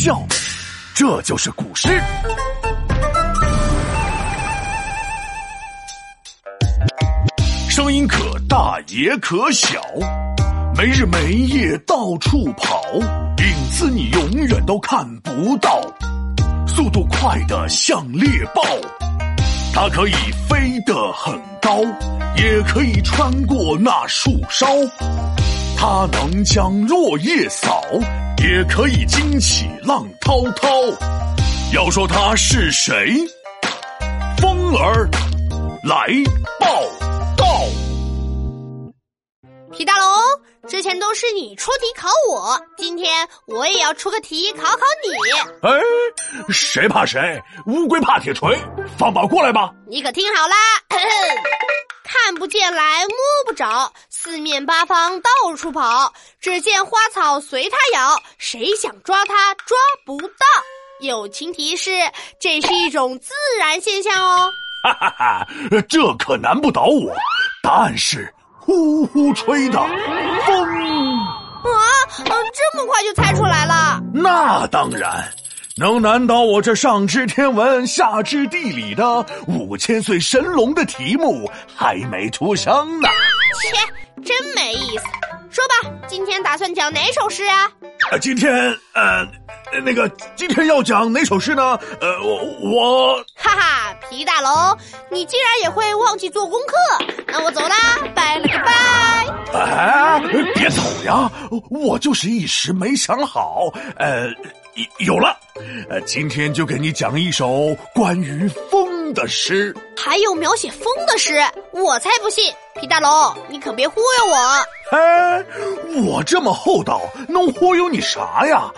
笑，这就是古诗。声音可大也可小，没日没夜到处跑，影子你永远都看不到。速度快的像猎豹，它可以飞得很高，也可以穿过那树梢。它能将落叶扫，也可以惊起浪滔滔。要说他是谁？风儿来报道。皮大龙，之前都是你出题考我，今天我也要出个题考考你。哎，谁怕谁？乌龟怕铁锤，放马过来吧！你可听好啦，看不见来摸不着，四面八方到处跑，只见花草随它咬，谁想抓它抓不到。友情提示：这是一种自然现象哦。哈哈哈，这可难不倒我，答案是。呼呼吹的风啊！这么快就猜出来了？那当然，能难倒我这上知天文下知地理的五千岁神龙的题目还没出生呢。切，真没意思。说吧，今天打算讲哪首诗啊？今天呃，那个今天要讲哪首诗呢？呃，我我哈哈，皮大龙，你竟然也会忘记做功课？那我走啦，拜了个拜。哎，别走呀！我就是一时没想好。呃，有了，呃，今天就给你讲一首关于风的诗。还有描写风的诗，我才不信！皮大龙，你可别忽悠我。哎，我这么厚道，能忽悠你啥呀？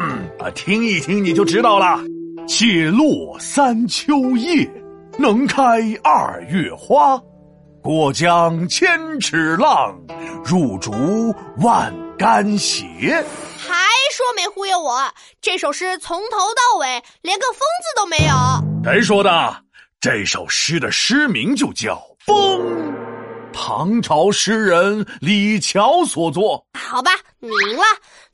嗯，听一听你就知道了。解落三秋叶，能开二月花。过江千尺浪，入竹万竿斜。还说没忽悠我？这首诗从头到尾连个“风”字都没有。谁说的？这首诗的诗名就叫《风》，唐朝诗人李峤所作。好吧，你赢了。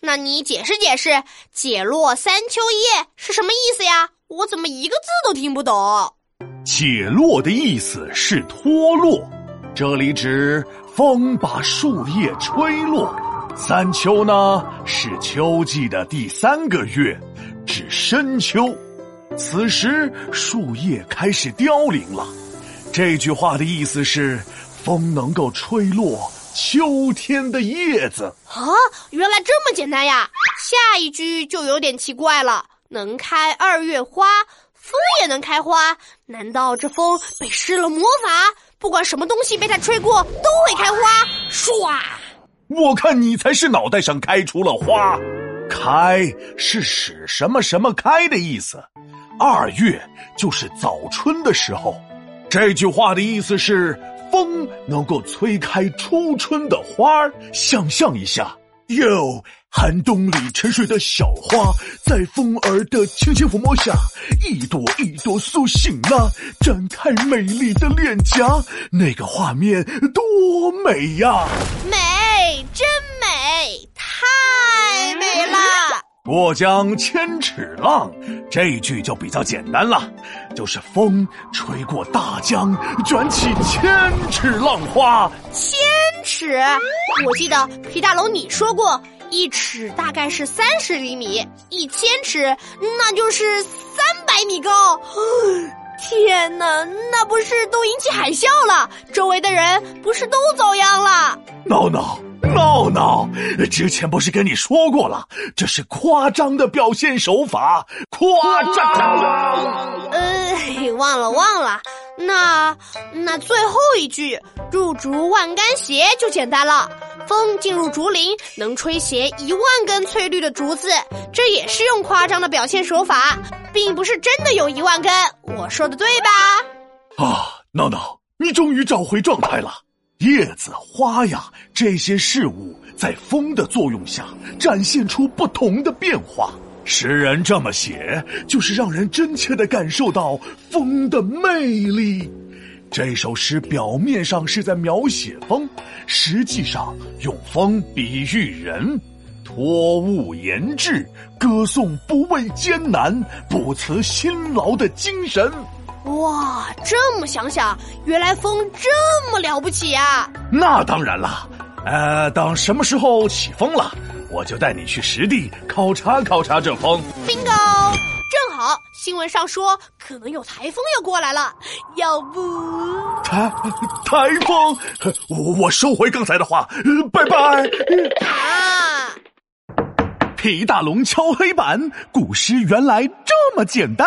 那你解释解释，“解落三秋叶”是什么意思呀？我怎么一个字都听不懂？“解落”的意思是脱落。这里指风把树叶吹落，三秋呢是秋季的第三个月，指深秋。此时树叶开始凋零了。这句话的意思是，风能够吹落秋天的叶子。啊，原来这么简单呀！下一句就有点奇怪了，能开二月花，风也能开花，难道这风被施了魔法？不管什么东西被它吹过，都会开花。唰！我看你才是脑袋上开出了花。开是使什么什么开的意思。二月就是早春的时候。这句话的意思是，风能够吹开初春的花儿。想象一下，哟。寒冬里沉睡的小花，在风儿的轻轻抚摸下，一朵一朵苏醒了，展开美丽的脸颊。那个画面多美呀！美，真美，太美了！过江千尺浪，这一句就比较简单了，就是风吹过大江，卷起千尺浪花。千尺，我记得皮大龙你说过。一尺大概是三十厘米，一千尺那就是三百米高。天哪，那不是都引起海啸了？周围的人不是都遭殃了？闹闹闹闹，之前不是跟你说过了，这是夸张的表现手法，夸张。呃，忘了忘了。那那最后一句“入竹万竿斜”就简单了。风进入竹林，能吹斜一万根翠绿的竹子，这也是用夸张的表现手法，并不是真的有一万根。我说的对吧？啊，闹闹，你终于找回状态了。叶子、花呀，这些事物在风的作用下，展现出不同的变化。诗人这么写，就是让人真切的感受到风的魅力。这首诗表面上是在描写风，实际上用风比喻人。托物言志，歌颂不畏艰难、不辞辛劳的精神。哇，这么想想，原来风这么了不起呀！那当然了，呃，等什么时候起风了，我就带你去实地考察考察这风。bingo，正好新闻上说可能有台风要过来了，要不台台风？我我收回刚才的话，呃拜拜。啊？皮大龙敲黑板，古诗原来这么简单。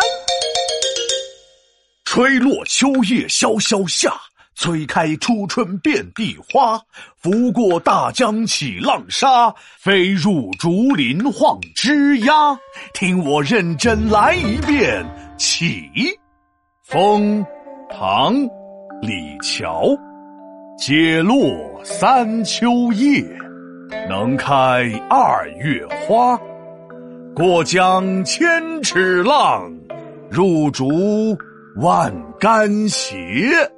吹落秋叶萧萧下，催开初春遍地花。拂过大江起浪沙，飞入竹林晃枝桠。听我认真来一遍，起。风，唐，李峤。解落三秋叶，能开二月花。过江千尺浪，入竹万竿斜。